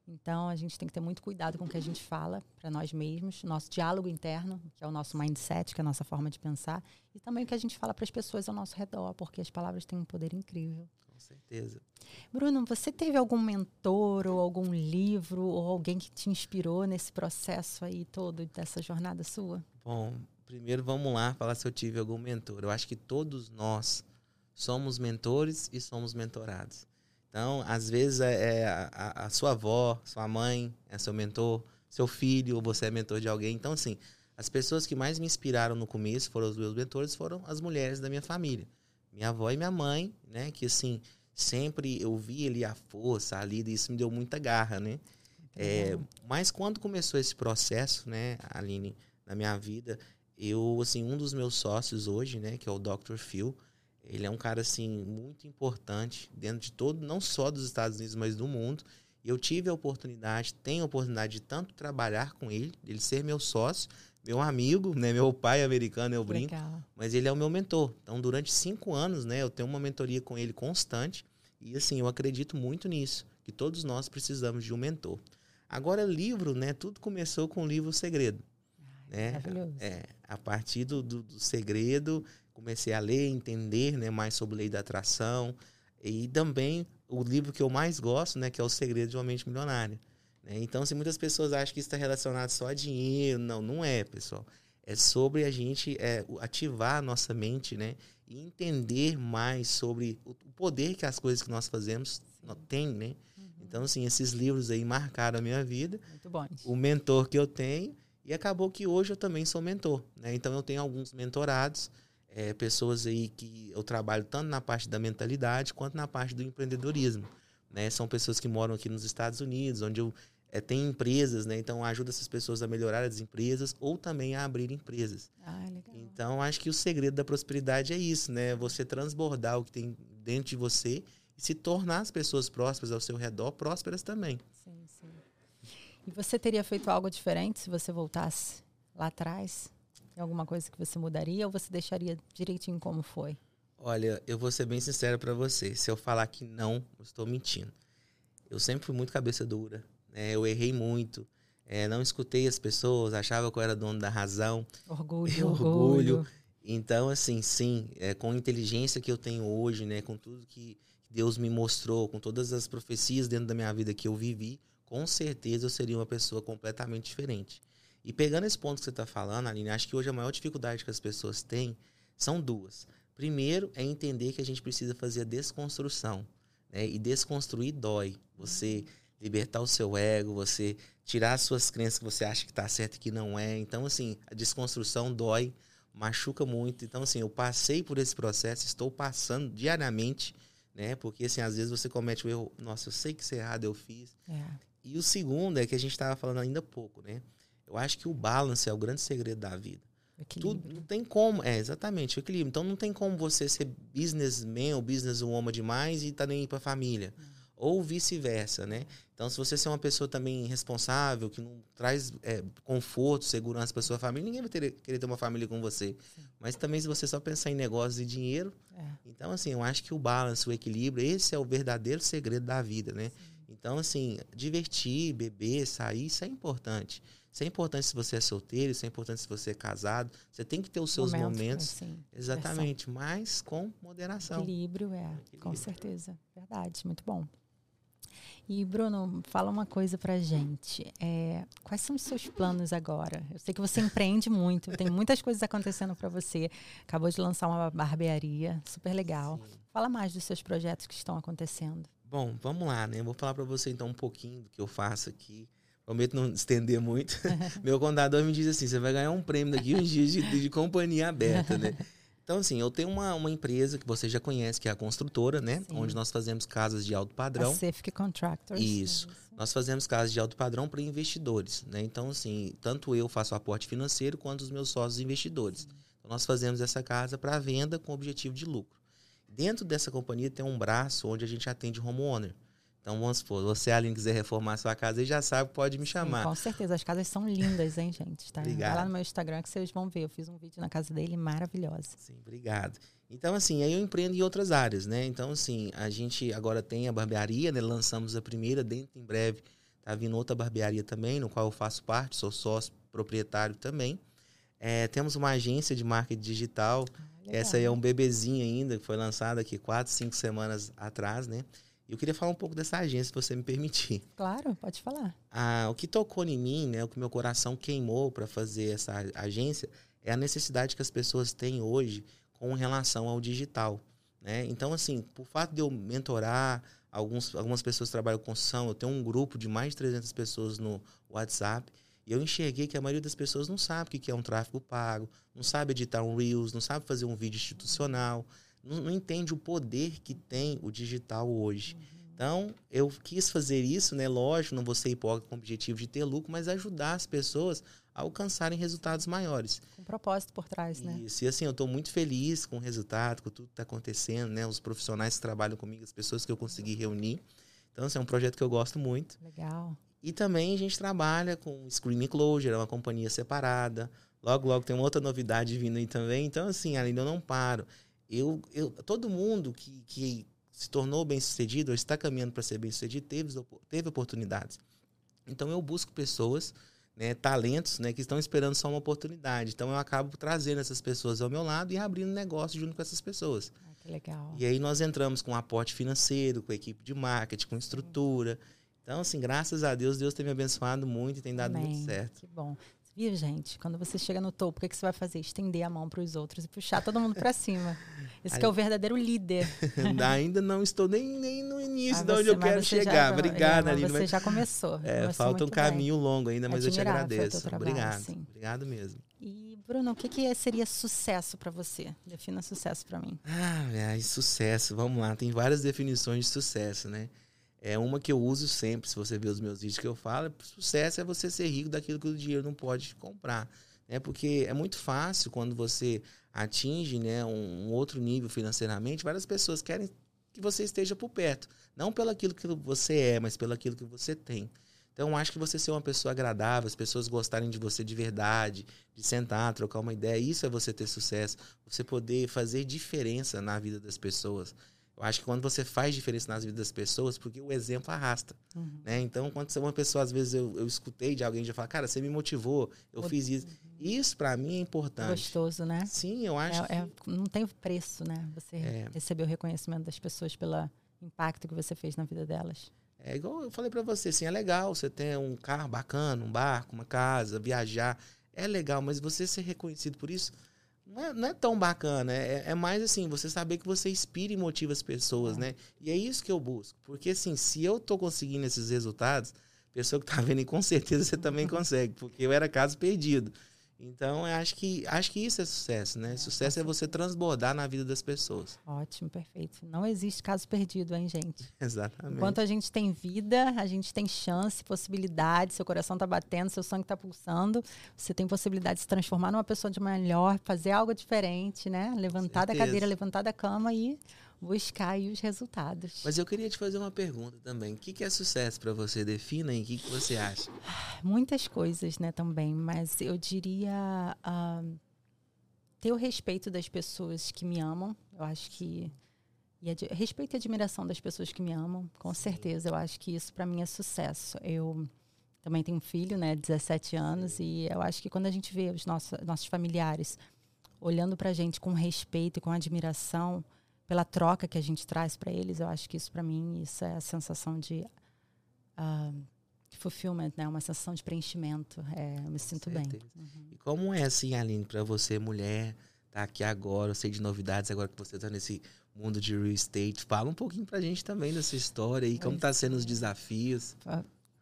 Então, a gente tem que ter muito cuidado com o que a gente fala para nós mesmos, nosso diálogo interno, que é o nosso mindset, que é a nossa forma de pensar, e também o que a gente fala para as pessoas ao nosso redor, porque as palavras têm um poder incrível. Certeza. Bruno, você teve algum mentor ou algum livro ou alguém que te inspirou nesse processo aí todo dessa jornada sua? Bom, primeiro vamos lá falar se eu tive algum mentor. Eu acho que todos nós somos mentores e somos mentorados. Então, às vezes, é, é a, a, sua avó, sua mãe é seu mentor, seu filho, ou você é mentor de alguém. Então, assim, as pessoas que mais me inspiraram no começo foram os meus mentores, foram as mulheres da minha família. Minha avó e minha mãe, né? Que, assim, sempre eu vi ali a força, ali, e isso me deu muita garra, né? É, mas quando começou esse processo, né, Aline, na minha vida, eu, assim, um dos meus sócios hoje, né, que é o Dr. Phil, ele é um cara, assim, muito importante dentro de todo, não só dos Estados Unidos, mas do mundo. Eu tive a oportunidade, tenho a oportunidade de tanto trabalhar com ele, ele ser meu sócio, meu amigo, né? Meu pai americano, eu brinco. Legal. Mas ele é o meu mentor. Então, durante cinco anos, né? Eu tenho uma mentoria com ele constante. E, assim, eu acredito muito nisso. Que todos nós precisamos de um mentor. Agora, livro, né? Tudo começou com o livro Segredo. Ai, né? Maravilhoso. É, a partir do, do, do Segredo, comecei a ler, entender né, mais sobre lei da atração. E também o livro que eu mais gosto, né, que é O Segredo de uma Mente Milionária. Né? Então, se muitas pessoas acham que isso está relacionado só a dinheiro, não, não é, pessoal. É sobre a gente é, ativar a nossa mente, né? E entender mais sobre o poder que as coisas que nós fazemos têm, né? Uhum. Então, assim, esses livros aí marcaram a minha vida. Muito bom. O mentor que eu tenho. E acabou que hoje eu também sou mentor, né? Então, eu tenho alguns mentorados é, pessoas aí que eu trabalho tanto na parte da mentalidade quanto na parte do empreendedorismo. Né? São pessoas que moram aqui nos Estados Unidos, onde eu é, tenho empresas, né? Então ajuda essas pessoas a melhorar as empresas ou também a abrir empresas. Ah, legal. Então acho que o segredo da prosperidade é isso, né? Você transbordar o que tem dentro de você e se tornar as pessoas prósperas ao seu redor prósperas também. Sim, sim. E você teria feito algo diferente se você voltasse lá atrás? Tem alguma coisa que você mudaria ou você deixaria direitinho como foi? Olha, eu vou ser bem sincero para você. Se eu falar que não, eu estou mentindo. Eu sempre fui muito cabeça dura. Né? Eu errei muito. É, não escutei as pessoas, achava que eu era dono da razão. Orgulho, orgulho. Então, assim, sim, é, com a inteligência que eu tenho hoje, né, com tudo que Deus me mostrou, com todas as profecias dentro da minha vida que eu vivi, com certeza eu seria uma pessoa completamente diferente. E pegando esse ponto que você está falando, Aline, acho que hoje a maior dificuldade que as pessoas têm são duas. Primeiro é entender que a gente precisa fazer a desconstrução. Né? E desconstruir dói. Você libertar o seu ego, você tirar as suas crenças que você acha que está certo e que não é. Então, assim, a desconstrução dói, machuca muito. Então, assim, eu passei por esse processo, estou passando diariamente, né? Porque, assim, às vezes você comete o erro. Nossa, eu sei que isso é errado, eu fiz. É. E o segundo é que a gente estava falando ainda há pouco, né? Eu acho que o balance é o grande segredo da vida. Tudo não tem como, é exatamente, o equilíbrio. Então não tem como você ser businessman ou businesswoman demais e tá nem para a família. Ou vice-versa, né? Então, se você ser uma pessoa também responsável, que não traz é, conforto, segurança para sua família, ninguém vai ter, querer ter uma família com você. Sim. Mas também, se você só pensar em negócios e dinheiro, é. então, assim, eu acho que o balance, o equilíbrio, esse é o verdadeiro segredo da vida, né? Sim. Então, assim, divertir, beber, sair, isso é importante. Isso é importante se você é solteiro, isso é importante se você é casado. Você tem que ter os seus momentos. momentos sim, exatamente, mas com moderação. Equilíbrio, é, Equilíbrio. com certeza. Verdade, muito bom. E, Bruno, fala uma coisa pra gente. É, quais são os seus planos agora? Eu sei que você empreende muito, tem muitas coisas acontecendo para você. Acabou de lançar uma barbearia, super legal. Sim. Fala mais dos seus projetos que estão acontecendo. Bom, vamos lá, né? Vou falar para você então um pouquinho do que eu faço aqui. Prometo não estender muito. Meu contador me diz assim: você vai ganhar um prêmio daqui uns dias de, de companhia aberta, né? Então, assim, eu tenho uma, uma empresa que você já conhece, que é a construtora, né? Sim. Onde nós fazemos casas de alto padrão. Safety Contractors. Isso. Nós fazemos casas de alto padrão para investidores, né? Então, assim, tanto eu faço aporte financeiro quanto os meus sócios investidores. Então, nós fazemos essa casa para venda com objetivo de lucro. Dentro dessa companhia tem um braço onde a gente atende homeowner. Então, vamos supor, você, Aline, quiser reformar sua casa, e já sabe, pode me chamar. Sim, com certeza, as casas são lindas, hein, gente? Tá? Obrigado. Vai lá no meu Instagram que vocês vão ver. Eu fiz um vídeo na casa dele maravilhosa. Sim, obrigado. Então, assim, aí eu empreendo em outras áreas, né? Então, assim, a gente agora tem a barbearia, né? Lançamos a primeira, dentro em breve tá vindo outra barbearia também, no qual eu faço parte, sou sócio proprietário também. É, temos uma agência de marketing digital. Ah, Essa aí é um bebezinho ainda, que foi lançada aqui quatro, cinco semanas atrás, né? Eu queria falar um pouco dessa agência, se você me permitir. Claro, pode falar. Ah, o que tocou em mim, né, o que meu coração queimou para fazer essa agência, é a necessidade que as pessoas têm hoje com relação ao digital. Né? Então, assim, por fato de eu mentorar alguns, algumas pessoas trabalham com construção, eu tenho um grupo de mais de 300 pessoas no WhatsApp, e eu enxerguei que a maioria das pessoas não sabe o que é um tráfego pago, não sabe editar um Reels, não sabe fazer um vídeo institucional, não, não entende o poder que tem o digital hoje. Uhum. Então, eu quis fazer isso, né? Lógico, não vou ser hipócrita com o objetivo de ter lucro, mas ajudar as pessoas a alcançarem resultados maiores. Com propósito por trás, né? Isso, e assim, eu estou muito feliz com o resultado, com tudo que está acontecendo, né? Os profissionais que trabalham comigo, as pessoas que eu consegui reunir. Então, assim, é um projeto que eu gosto muito. Legal. E também a gente trabalha com Screen Closure, é uma companhia separada. Logo, logo tem uma outra novidade vindo aí também. Então, assim, ainda eu não paro eu, eu todo mundo que, que se tornou bem sucedido ou está caminhando para ser bem sucedido teve, teve oportunidades. Então eu busco pessoas, né, talentos, né, que estão esperando só uma oportunidade. Então eu acabo trazendo essas pessoas ao meu lado e abrindo negócio junto com essas pessoas. Ah, que legal. E aí nós entramos com aporte financeiro, com equipe de marketing, com estrutura. Então, assim, graças a Deus, Deus tem me abençoado muito e tem dado Amém. muito certo. Que bom. Viu, gente? Quando você chega no topo, o que, que você vai fazer? Estender a mão para os outros e puxar todo mundo para cima. Esse Aí, é o verdadeiro líder. Ainda não estou nem, nem no início ah, de onde eu quero chegar. Já, Obrigada, é, Aline. Você já começou. É, falta um caminho bem. longo ainda, mas Admirável eu te agradeço. Trabalho, Obrigado. Sim. Obrigado mesmo. E, Bruno, o que, que seria sucesso para você? Defina sucesso para mim. Ah, é, sucesso. Vamos lá. Tem várias definições de sucesso, né? É uma que eu uso sempre, se você ver os meus vídeos que eu falo, sucesso é você ser rico daquilo que o dinheiro não pode comprar. Né? Porque é muito fácil quando você atinge né, um, outro nível financeiramente, várias pessoas querem que você esteja por perto. Não pelo aquilo que você é, mas pelo aquilo que você tem. Então, acho que você ser uma pessoa agradável, as pessoas gostarem de você de verdade, de sentar, trocar uma ideia, isso é você ter sucesso. Você poder fazer diferença na vida das pessoas. Eu acho que quando você faz diferença nas vidas das pessoas, porque o exemplo arrasta. Uhum. Né? Então, quando você é uma pessoa, às vezes eu, eu escutei de alguém já falar, cara, você me motivou, eu o... fiz isso. Uhum. Isso para mim é importante. Gostoso, né? Sim, eu acho. É, é, não tem preço, né? Você é. receber o reconhecimento das pessoas pelo impacto que você fez na vida delas. É igual eu falei para você, assim, é legal você ter um carro bacana, um barco, uma casa, viajar. É legal, mas você ser reconhecido por isso não é, não é tão bacana. É, é, mais assim, você saber que você inspira e motiva as pessoas, é. né? E é isso que eu busco. Porque assim, se eu tô conseguindo esses resultados, pessoa que tá vendo, com certeza você também consegue. Porque eu era caso perdido. Então, eu acho que, acho que isso é sucesso, né? É, sucesso é você transbordar na vida das pessoas. Ótimo, perfeito. Não existe caso perdido, hein, gente? Exatamente. Enquanto a gente tem vida, a gente tem chance, possibilidade, seu coração tá batendo, seu sangue tá pulsando, você tem possibilidade de se transformar numa pessoa de melhor, fazer algo diferente, né? Levantar da cadeira, levantar da cama e buscar aí os resultados. Mas eu queria te fazer uma pergunta também. O que é sucesso para você? Defina e o que, que você acha? Muitas coisas, né, também. Mas eu diria uh, ter o respeito das pessoas que me amam. Eu acho que e a, respeito e admiração das pessoas que me amam, com Sim. certeza. Eu acho que isso para mim é sucesso. Eu também tenho um filho, né, 17 anos, Sim. e eu acho que quando a gente vê os nossos, nossos familiares olhando para a gente com respeito e com admiração, pela troca que a gente traz para eles, eu acho que isso para mim isso é a sensação de uh, fulfillment, né? Uma sensação de preenchimento. É, eu me sinto bem. Uhum. E como é assim, Aline, para você, mulher, tá aqui agora, eu sei de novidades agora que você tá nesse mundo de real estate. Fala um pouquinho pra gente também dessa história e como tá sendo os desafios.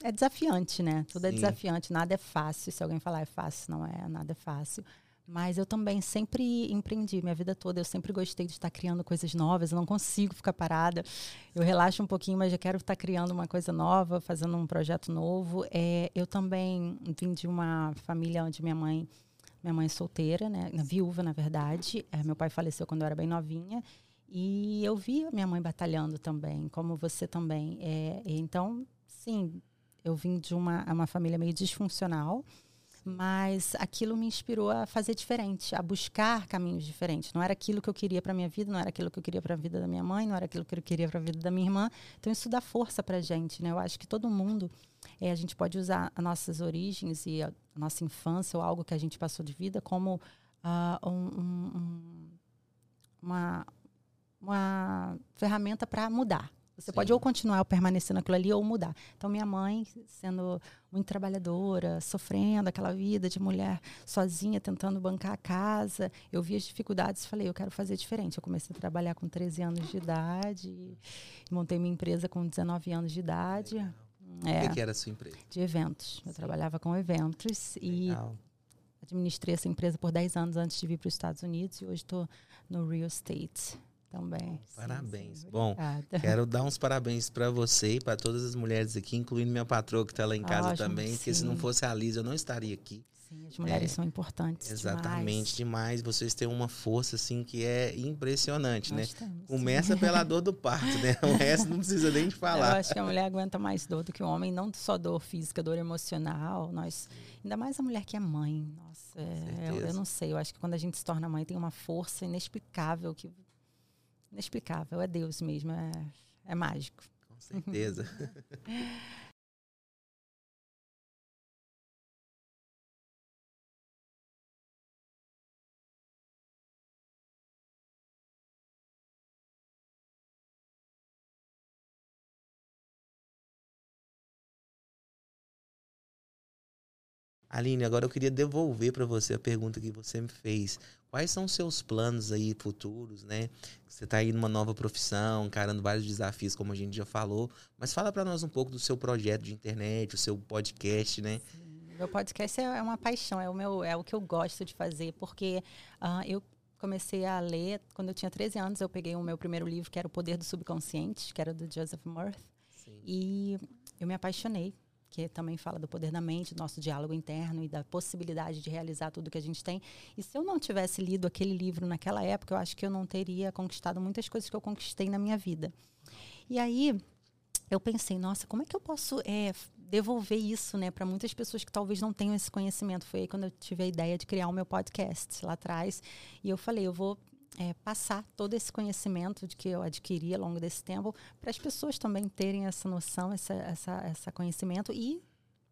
É desafiante, né? Tudo é Sim. é desafiante, nada é fácil. Se alguém falar é fácil, não é, nada é fácil. Mas eu também sempre empreendi minha vida toda. Eu sempre gostei de estar criando coisas novas. Eu não consigo ficar parada. Eu relaxo um pouquinho, mas já quero estar criando uma coisa nova, fazendo um projeto novo. É, eu também vim de uma família onde minha mãe, minha mãe é solteira, né, viúva na verdade. É, meu pai faleceu quando eu era bem novinha e eu vi minha mãe batalhando também, como você também. É, então, sim, eu vim de uma, uma família meio disfuncional mas aquilo me inspirou a fazer diferente, a buscar caminhos diferentes. Não era aquilo que eu queria para minha vida, não era aquilo que eu queria para a vida da minha mãe, não era aquilo que eu queria para a vida da minha irmã. Então isso dá força para gente, né? Eu acho que todo mundo é, a gente pode usar as nossas origens e a nossa infância ou algo que a gente passou de vida como uh, um, um, uma uma ferramenta para mudar, você Sim. pode ou continuar ou permanecer naquilo ali ou mudar. Então, minha mãe, sendo muito trabalhadora, sofrendo aquela vida de mulher sozinha, tentando bancar a casa, eu vi as dificuldades e falei, eu quero fazer diferente. Eu comecei a trabalhar com 13 anos de idade, montei minha empresa com 19 anos de idade. É, o que, era a sua empresa? De eventos. Eu trabalhava com eventos Legal. e administrei essa empresa por 10 anos antes de vir para os Estados Unidos e hoje estou no real estate também. Parabéns. Sim, sim. Bom, quero dar uns parabéns para você e para todas as mulheres aqui, incluindo minha patroa que está lá em casa também, porque se não fosse a Lisa, eu não estaria aqui. Sim, as mulheres é, são importantes. Exatamente, demais. demais. Vocês têm uma força assim que é impressionante, Nós né? Temos, Começa pela dor do parto, né? O resto não precisa nem de falar. Eu acho que a mulher aguenta mais dor do que o homem, não só dor física, dor emocional. Nós, ainda mais a mulher que é mãe. Nossa, é, eu, eu não sei. Eu acho que quando a gente se torna mãe tem uma força inexplicável que inexplicável, é Deus mesmo, é, é mágico. Com certeza. Aline, agora eu queria devolver para você a pergunta que você me fez. Quais são os seus planos aí futuros, né? Você está aí numa nova profissão, encarando vários desafios, como a gente já falou. Mas fala para nós um pouco do seu projeto de internet, o seu podcast, né? Sim, meu podcast é, é uma paixão, é o, meu, é o que eu gosto de fazer, porque uh, eu comecei a ler, quando eu tinha 13 anos, eu peguei o meu primeiro livro, que era O Poder do Subconsciente, que era do Joseph Murphy. Sim. E eu me apaixonei que também fala do poder da mente, do nosso diálogo interno e da possibilidade de realizar tudo que a gente tem. E se eu não tivesse lido aquele livro naquela época, eu acho que eu não teria conquistado muitas coisas que eu conquistei na minha vida. E aí eu pensei, nossa, como é que eu posso é, devolver isso né, para muitas pessoas que talvez não tenham esse conhecimento? Foi aí quando eu tive a ideia de criar o meu podcast lá atrás. E eu falei, eu vou é, passar todo esse conhecimento de que eu adquiri ao longo desse tempo para as pessoas também terem essa noção, essa, essa, essa conhecimento e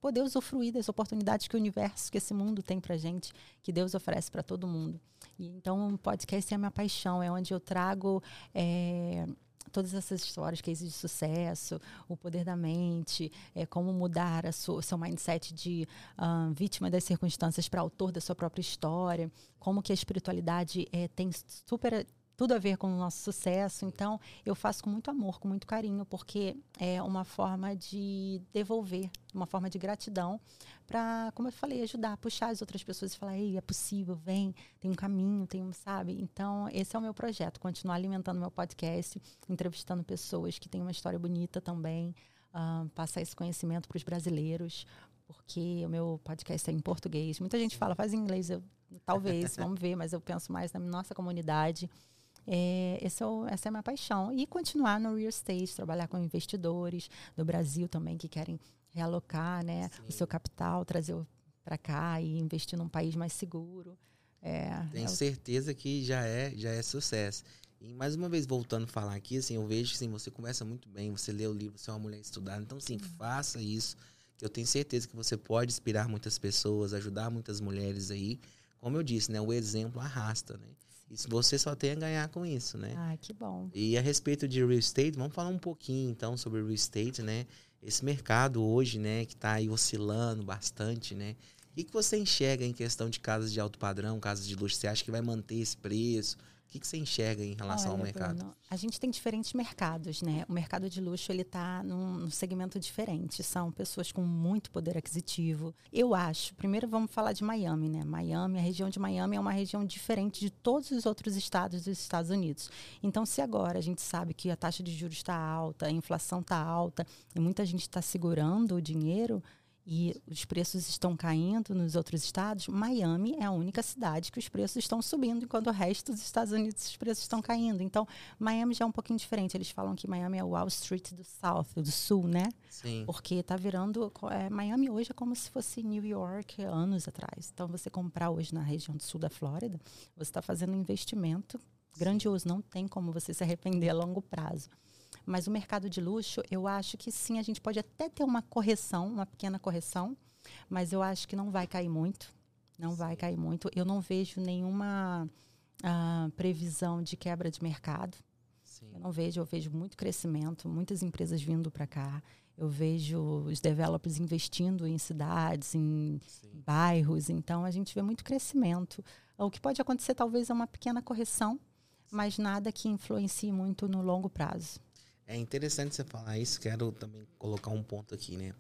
poder usufruir das oportunidades que o universo, que esse mundo tem para gente, que Deus oferece para todo mundo. E, então, o podcast é a minha paixão, é onde eu trago é, todas essas histórias, cases de sucesso, o poder da mente, é, como mudar o seu mindset de uh, vítima das circunstâncias para autor da sua própria história, como que a espiritualidade é, tem super tudo a ver com o nosso sucesso. Então, eu faço com muito amor, com muito carinho, porque é uma forma de devolver, uma forma de gratidão para, como eu falei, ajudar, puxar as outras pessoas e falar: "Ei, é possível, vem, tem um caminho, tem um, sabe?". Então, esse é o meu projeto, continuar alimentando meu podcast, entrevistando pessoas que têm uma história bonita também, uh, passar esse conhecimento para os brasileiros, porque o meu podcast é em português. Muita gente fala, faz em inglês, eu, talvez, vamos ver, mas eu penso mais na nossa comunidade. É, esse é o, essa é a minha paixão. E continuar no real estate, trabalhar com investidores do Brasil também que querem realocar né, o seu capital, trazer para cá e investir num país mais seguro. É, Tenho é certeza que já é, já é sucesso. E mais uma vez, voltando a falar aqui, assim, eu vejo que assim, você começa muito bem, você lê o livro, você é uma mulher estudada. Então, sim, faça isso. Eu tenho certeza que você pode inspirar muitas pessoas, ajudar muitas mulheres aí. Como eu disse, né? O exemplo arrasta, né? Você só tem a ganhar com isso, né? Ah, que bom. E a respeito de real estate, vamos falar um pouquinho então sobre real estate, né? Esse mercado hoje, né, que está aí oscilando bastante, né? que, que você enxerga em questão de casas de alto padrão, casas de luxo? Você acha que vai manter esse preço? O que, que você enxerga em relação Olha, ao mercado? Bruno, a gente tem diferentes mercados, né? O mercado de luxo ele está num, num, segmento diferente. São pessoas com muito poder aquisitivo. Eu acho. Primeiro vamos falar de Miami, né? Miami, a região de Miami é uma região diferente de todos os outros estados dos Estados Unidos. Então, se agora a gente sabe que a taxa de juros está alta, a inflação está alta e muita gente está segurando o dinheiro, e os preços estão caindo nos outros estados, Miami é a única cidade que os preços estão subindo, enquanto o resto dos Estados Unidos os preços estão caindo. Então, Miami já é um pouquinho diferente. Eles falam que Miami é o Wall Street do South, do Sul, né? Sim. Porque está virando. É, Miami hoje é como se fosse New York anos atrás. Então, você comprar hoje na região do sul da Flórida, você está fazendo um investimento grandioso. Não tem como você se arrepender a longo prazo. Mas o mercado de luxo, eu acho que sim, a gente pode até ter uma correção, uma pequena correção, mas eu acho que não vai cair muito. Não vai cair muito. Eu não vejo nenhuma uh, previsão de quebra de mercado. Sim. Eu não vejo, eu vejo muito crescimento, muitas empresas vindo para cá. Eu vejo os developers investindo em cidades, em Sim. bairros. Então, a gente vê muito crescimento. O que pode acontecer, talvez, é uma pequena correção, mas nada que influencie muito no longo prazo. É interessante você falar isso, quero também colocar um ponto aqui, né?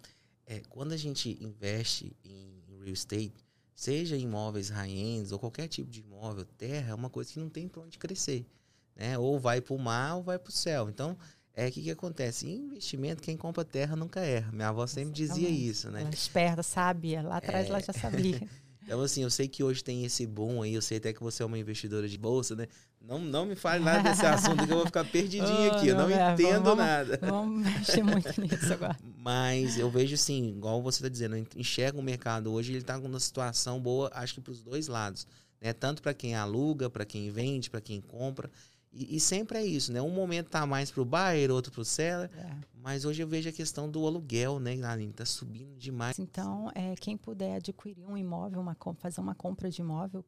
É, quando a gente investe em real estate, seja imóveis high-ends ou qualquer tipo de imóvel, terra é uma coisa que não tem para onde crescer, né? Ou vai para o mar ou vai para o céu. Então, é o que, que acontece? Em investimento, quem compra terra nunca erra. Minha avó sempre Exatamente. dizia isso, né? Ela esperta, sabia. Lá atrás é... ela já sabia. Então, assim, eu sei que hoje tem esse boom aí, eu sei até que você é uma investidora de bolsa, né? Não, não me fale nada desse assunto, que eu vou ficar perdidinho oh, aqui, eu não é, entendo vamos, nada. Vamos mexer muito nisso agora. Mas eu vejo, assim, igual você está dizendo, enxerga o mercado hoje, ele está com uma situação boa, acho que para os dois lados. Né? Tanto para quem aluga, para quem vende, para quem compra. E, e, sempre é isso, né? Um momento tá mais pro buyer, outro pro seller. É. Mas hoje eu vejo a questão do aluguel, né, Aline? Tá subindo demais. Então, é, quem puder adquirir um imóvel, uma, fazer uma compra de imóvel,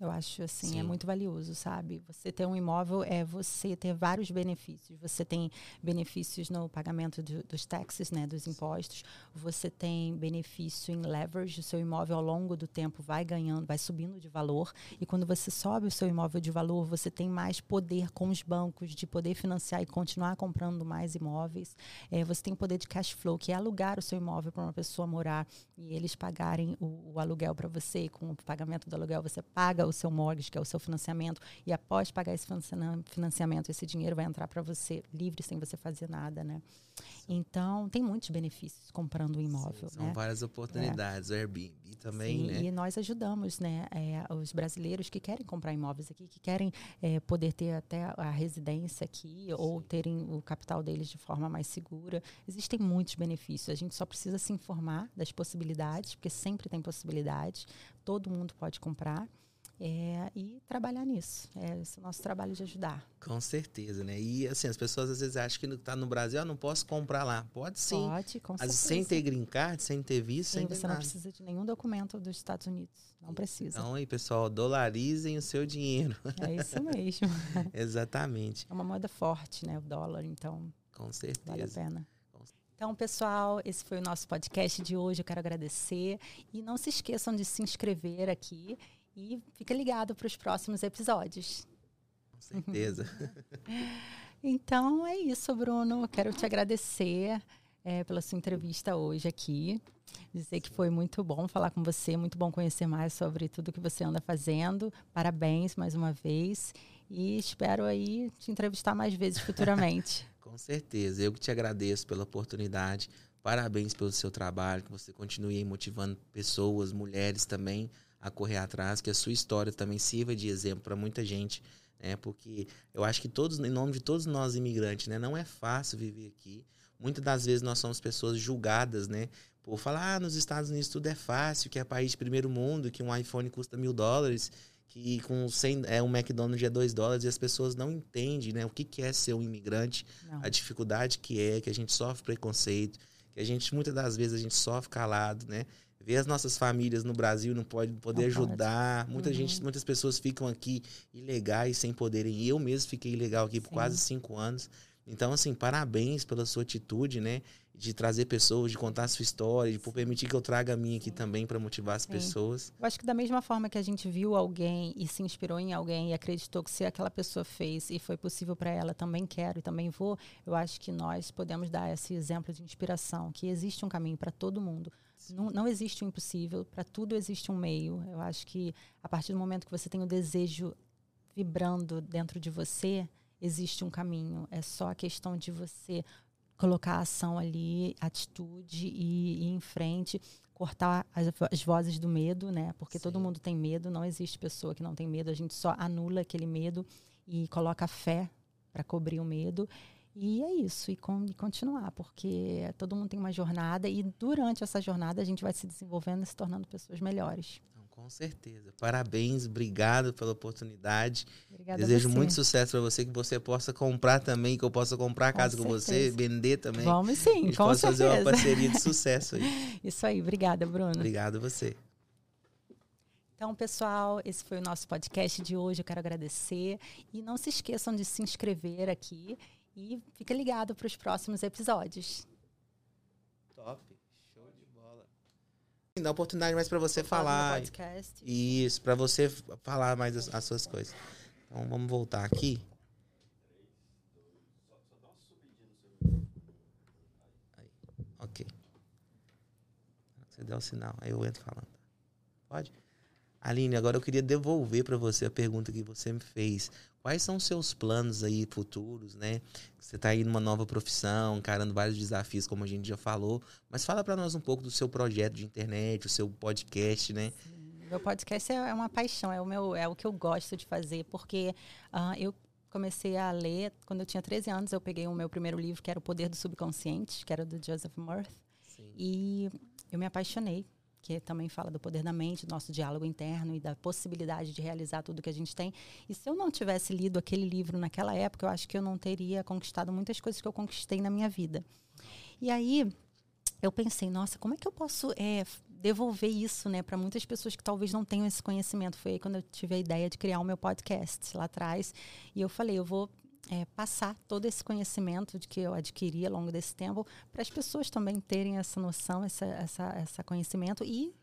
eu acho assim, é Sim. é muito valioso, sabe? Você ter um imóvel é você ter vários benefícios. Você tem benefícios no pagamento do, dos taxes, né, dos impostos. Você tem benefício em leverage, o seu imóvel ao longo do tempo vai ganhando, vai subindo de valor. E quando você sobe o seu imóvel de valor, você tem mais poder com os bancos de poder financiar e continuar comprando mais imóveis. É, você tem poder de cash flow, que é alugar o seu imóvel para uma pessoa morar e eles pagarem o, o aluguel para você. Com o pagamento do aluguel, você paga o seu mortgage, que é o seu financiamento, e após pagar esse financiamento, esse dinheiro vai entrar para você livre, sem você fazer nada, né? Então, tem muitos benefícios comprando um imóvel. Sim, são né? várias oportunidades. É. O Airbnb também, Sim, né? E nós ajudamos né, é, os brasileiros que querem comprar imóveis aqui, que querem é, poder ter até a residência aqui Sim. ou terem o capital deles de forma mais segura. Existem muitos benefícios. A gente só precisa se informar das possibilidades, porque sempre tem possibilidades. Todo mundo pode comprar. É, e trabalhar nisso. É esse é o nosso trabalho de ajudar. Com certeza, né? E assim, as pessoas às vezes acham que está no Brasil, ah, não posso comprar lá. Pode sim. Pode, com certeza. Sem ter green card, sem ter visto, sim, sem ter você nada. não precisa de nenhum documento dos Estados Unidos. Não precisa. Então aí, pessoal, dolarizem o seu dinheiro. É isso mesmo. Exatamente. É uma moeda forte, né? O dólar, então. Com certeza. Vale a pena. Então, pessoal, esse foi o nosso podcast de hoje. Eu quero agradecer. E não se esqueçam de se inscrever aqui e fica ligado para os próximos episódios. Com certeza. então é isso, Bruno. Quero te agradecer é, pela sua entrevista hoje aqui. Dizer que foi muito bom falar com você, muito bom conhecer mais sobre tudo que você anda fazendo. Parabéns mais uma vez. E espero aí te entrevistar mais vezes futuramente. com certeza. Eu que te agradeço pela oportunidade. Parabéns pelo seu trabalho, que você continue motivando pessoas, mulheres também, a correr atrás, que a sua história também sirva de exemplo para muita gente, né? Porque eu acho que todos, em nome de todos nós imigrantes, né, não é fácil viver aqui. Muitas das vezes nós somos pessoas julgadas, né? Por falar, ah, nos Estados Unidos tudo é fácil, que é país de primeiro mundo, que um iPhone custa mil dólares, que com 100, é, um McDonald's é dois dólares, e as pessoas não entendem, né? O que, que é ser um imigrante, não. a dificuldade que é, que a gente sofre preconceito, que a gente, muitas das vezes, a gente sofre calado, né? Ver as nossas famílias no Brasil, não pode poder não ajudar. Pode. Muita uhum. gente, muitas pessoas ficam aqui ilegais sem poderem. Eu mesmo fiquei ilegal aqui Sim. por quase cinco anos. Então, assim, parabéns pela sua atitude, né? De trazer pessoas, de contar a sua história, de permitir que eu traga a minha aqui também para motivar as pessoas. Eu acho que da mesma forma que a gente viu alguém e se inspirou em alguém e acreditou que se aquela pessoa fez e foi possível para ela, também quero e também vou, eu acho que nós podemos dar esse exemplo de inspiração, que existe um caminho para todo mundo. Não, não, existe o um impossível, para tudo existe um meio. Eu acho que a partir do momento que você tem o desejo vibrando dentro de você, existe um caminho. É só a questão de você colocar a ação ali, atitude e ir em frente, cortar as, as vozes do medo, né? Porque Sim. todo mundo tem medo, não existe pessoa que não tem medo, a gente só anula aquele medo e coloca fé para cobrir o medo. E é isso, e, com, e, continuar, porque todo mundo tem uma jornada e durante essa jornada a gente vai se desenvolvendo e se tornando pessoas melhores. Com certeza. Parabéns, obrigado pela oportunidade. Obrigada Desejo muito sucesso para você, que você possa comprar também, que eu possa comprar a casa com, com você, vender também. Vamos sim, com certeza. fazer uma parceria de sucesso aí. Isso aí, obrigada, Bruno. Obrigado a você. Então, pessoal, esse foi o nosso podcast de hoje. Eu quero agradecer. E não se esqueçam de se inscrever aqui e fica ligado para os próximos episódios. Top dá oportunidade mais para você falar. Isso, para você falar mais as, as, suas coisas. Então vamos voltar aqui. Ok. Você deu o sinal, aí eu entro falando. Pode? Aline, agora eu queria devolver para você a pergunta que você me fez. Quais são os seus planos aí futuros, né? Você está aí numa nova profissão, encarando vários desafios, como a gente já falou. Mas fala para nós um pouco do seu projeto de internet, o seu podcast, né? Sim. Meu podcast é, é uma paixão, é o, meu, é o que eu gosto de fazer, porque uh, eu comecei a ler quando eu tinha 13 anos. Eu peguei o meu primeiro livro, que era O Poder do Subconsciente, que era do Joseph Murphy. Sim. E eu me apaixonei que também fala do poder da mente, do nosso diálogo interno e da possibilidade de realizar tudo que a gente tem. E se eu não tivesse lido aquele livro naquela época, eu acho que eu não teria conquistado muitas coisas que eu conquistei na minha vida. E aí eu pensei, nossa, como é que eu posso é, devolver isso né, para muitas pessoas que talvez não tenham esse conhecimento? Foi aí quando eu tive a ideia de criar o meu podcast lá atrás. E eu falei, eu vou é, passar todo esse conhecimento de que eu adquiri ao longo desse tempo para as pessoas também terem essa noção, essa, essa, essa conhecimento e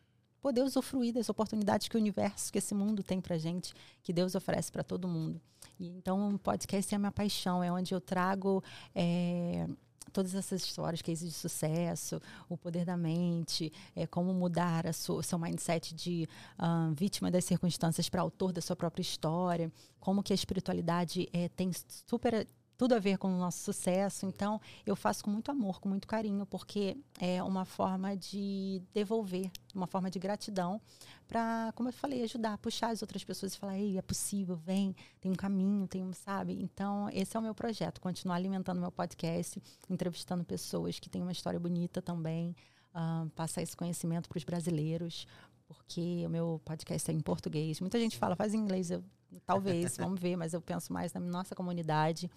poder usufruir das oportunidades que o universo, que esse mundo tem para gente, que Deus oferece para todo mundo. E, então, o podcast é a minha paixão, é onde eu trago é, todas essas histórias, cases de sucesso, o poder da mente, é, como mudar o seu mindset de uh, vítima das circunstâncias para autor da sua própria história, como que a espiritualidade é, tem super tudo a ver com o nosso sucesso. Então, eu faço com muito amor, com muito carinho, porque é uma forma de devolver, uma forma de gratidão para, como eu falei, ajudar, puxar as outras pessoas e falar: "Ei, é possível, vem, tem um caminho, tem um, sabe?". Então, esse é o meu projeto, continuar alimentando meu podcast, entrevistando pessoas que têm uma história bonita também, uh, passar esse conhecimento para os brasileiros, porque o meu podcast é em português. Muita gente fala, faz em inglês, eu talvez, vamos ver, mas eu penso mais na nossa comunidade.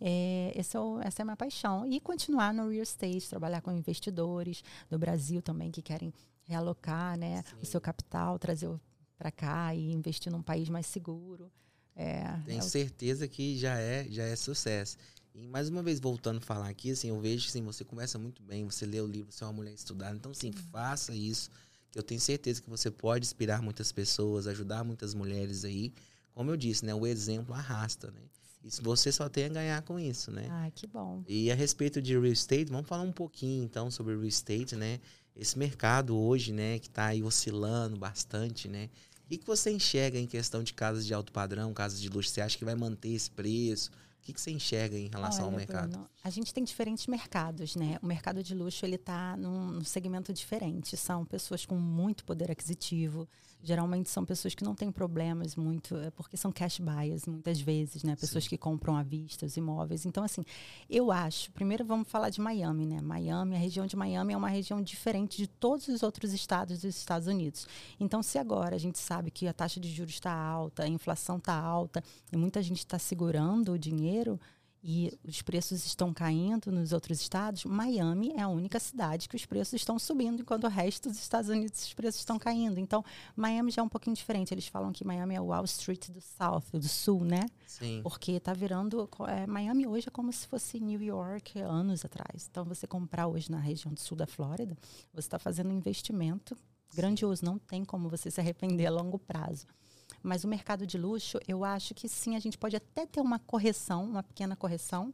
É, esse é o, essa é a minha paixão. E continuar no real estate, trabalhar com investidores do Brasil também que querem realocar né, o seu capital, trazer para cá e investir num país mais seguro. É, Tenho é certeza que já é, já é sucesso. E mais uma vez, voltando a falar aqui, assim, eu vejo que assim, você começa muito bem, você lê o livro, você é uma mulher estudada. Então, sim, faça isso. Que eu tenho certeza que você pode inspirar muitas pessoas, ajudar muitas mulheres aí. Como eu disse, né? O exemplo arrasta, né? Você só tem a ganhar com isso, né? Ah, que bom. E a respeito de real estate, vamos falar um pouquinho então sobre real estate, né? Esse mercado hoje, né, que está aí oscilando bastante, né? O que, você enxerga em questão de casas de alto padrão, casas de luxo? Você acha que vai manter esse preço? O que, que você enxerga em relação Olha, ao mercado? Bruno, a gente tem diferentes mercados, né? O mercado de luxo ele está num, num segmento diferente. São pessoas com muito poder aquisitivo, Geralmente são pessoas que não têm problemas muito, é porque são cash buyers muitas vezes, né? Pessoas Sim. que compram à vista os imóveis. Então, assim, eu acho, primeiro vamos falar de Miami, né? Miami, a região de Miami é uma região diferente de todos os outros estados dos Estados Unidos. Então, se agora a gente sabe que a taxa de juros está alta, a inflação está alta e muita gente está segurando o dinheiro, e os preços estão caindo nos outros estados, Miami é a única cidade que os preços estão subindo, enquanto o resto dos Estados Unidos os preços estão caindo. Então, Miami já é um pouquinho diferente. Eles falam que Miami é o Wall Street do South, do Sul, né? Sim. Porque está virando. É, Miami hoje é como se fosse New York anos atrás. Então, você comprar hoje na região do sul da Flórida, você está fazendo um investimento grandioso. Não tem como você se arrepender a longo prazo. Mas o mercado de luxo, eu acho que sim, a gente pode até ter uma correção, uma pequena correção,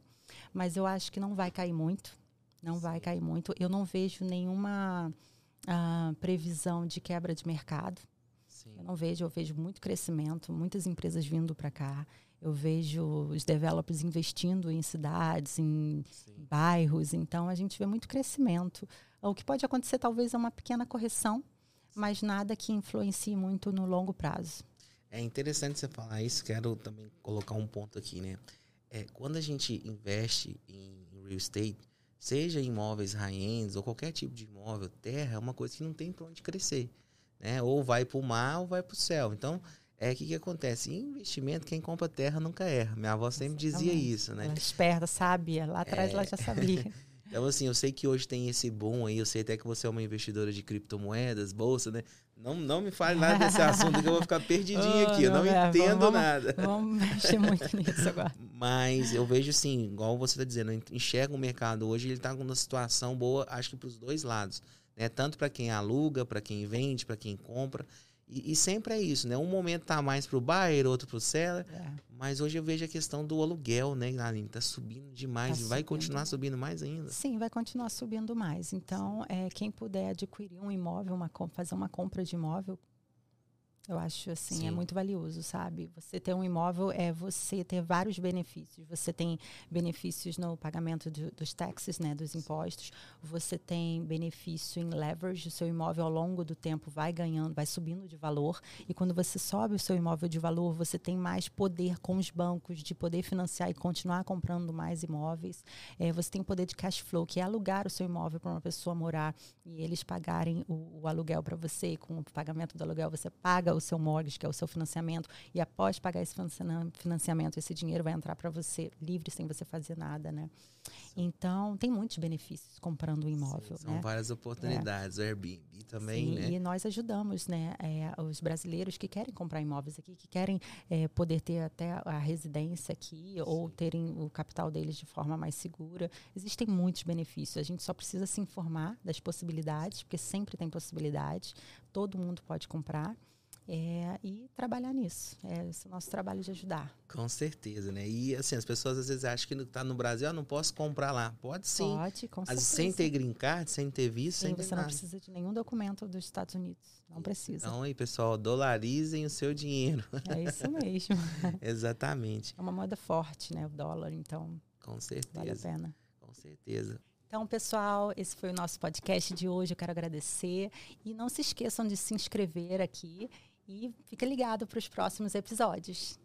mas eu acho que não vai cair muito. Não vai cair muito. Eu não vejo nenhuma uh, previsão de quebra de mercado. Sim. Eu não vejo, eu vejo muito crescimento, muitas empresas vindo para cá. Eu vejo os developers investindo em cidades, em Sim. bairros. Então, a gente vê muito crescimento. O que pode acontecer, talvez, é uma pequena correção, mas nada que influencie muito no longo prazo. É interessante você falar isso, quero também colocar um ponto aqui, né? É, quando a gente investe em real estate, seja imóveis high-ends ou qualquer tipo de imóvel, terra é uma coisa que não tem para onde crescer, né? Ou vai para o mar ou vai para o céu. Então, é o que, que acontece? Em investimento, quem compra terra nunca erra. Minha avó sempre dizia isso, né? Ela é esperta, sabia. Lá atrás é... ela já sabia. então, assim, eu sei que hoje tem esse boom aí, eu sei até que você é uma investidora de criptomoedas, bolsa, né? Não, não me fale nada desse assunto que eu vou ficar perdidinho oh, aqui. eu não, é, entendo vamos, nada. Vamos mexer muito nisso agora. Mas eu vejo assim, igual você está dizendo, enxerga o mercado hoje, ele está com uma situação boa, acho que para os dois lados. Né? Tanto para quem aluga, para quem vende, para quem compra. E, e, sempre é isso, né? Um momento tá mais pro buyer, outro pro seller. É. Mas hoje eu vejo a questão do aluguel, né, Aline? Tá subindo demais tá e vai subindo. continuar subindo mais ainda. Sim, vai continuar subindo mais. Então, é, quem puder adquirir um imóvel, uma, fazer uma compra de imóvel, eu acho assim, é Sim. é muito valioso, sabe? Você ter um imóvel é você ter vários benefícios. Você tem benefícios no pagamento de, dos taxes, né, dos impostos. Você tem benefício em leverage, o seu imóvel ao longo do tempo vai ganhando, vai subindo de valor. E quando você sobe o seu imóvel de valor, você tem mais poder com os bancos de poder financiar e continuar comprando mais imóveis. É, você tem poder de cash flow, que é alugar o seu imóvel para uma pessoa morar e eles pagarem o, o aluguel para você. Com o pagamento do aluguel, você paga paga o seu mortgage, que é o seu financiamento, e após pagar esse financiamento, esse dinheiro vai entrar para você livre, sem você fazer nada, né? Então, tem muitos benefícios comprando um imóvel. Sim, são né? várias oportunidades. É. O Airbnb também, Sim, né? E nós ajudamos né, é, os brasileiros que querem comprar imóveis aqui, que querem é, poder ter até a residência aqui Sim. ou terem o capital deles de forma mais segura. Existem muitos benefícios. A gente só precisa se informar das possibilidades, porque sempre tem possibilidades. Todo mundo pode comprar. É, e trabalhar nisso. É esse é o nosso trabalho de ajudar. Com certeza, né? E assim, as pessoas às vezes acham que está no Brasil, ah, não posso comprar lá. Pode sim. Pode, com certeza. Sem ter green card, sem ter visto, sim, sem ter você nada. não precisa de nenhum documento dos Estados Unidos. Não precisa. Então aí, pessoal, dolarizem o seu dinheiro. É isso mesmo. Exatamente. É uma moeda forte, né? O dólar, então. Com certeza. Vale a pena. Com certeza. Então, pessoal, esse foi o nosso podcast de hoje. Eu quero agradecer. E não se esqueçam de se inscrever aqui e fica ligado para os próximos episódios.